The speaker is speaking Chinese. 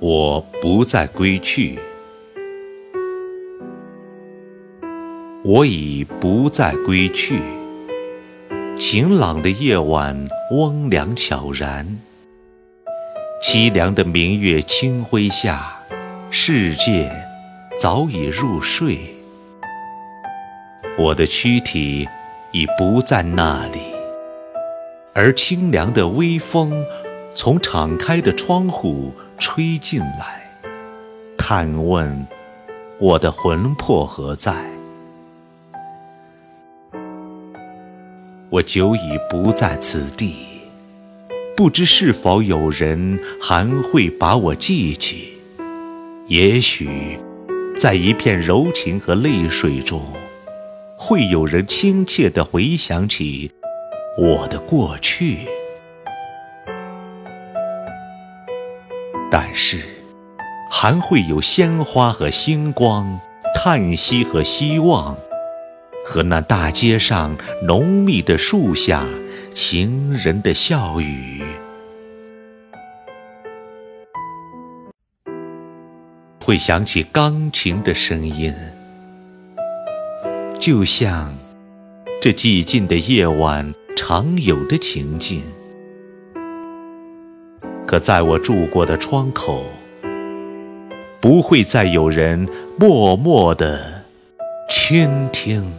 我不再归去，我已不再归去。晴朗的夜晚，翁凉悄然，凄凉的明月清辉下，世界早已入睡。我的躯体已不在那里，而清凉的微风从敞开的窗户。吹进来，探问我的魂魄何在？我久已不在此地，不知是否有人还会把我记起？也许，在一片柔情和泪水中，会有人亲切地回想起我的过去。但是，还会有鲜花和星光，叹息和希望，和那大街上浓密的树下情人的笑语，会响起钢琴的声音，就像这寂静的夜晚常有的情境。可在我住过的窗口，不会再有人默默的倾听。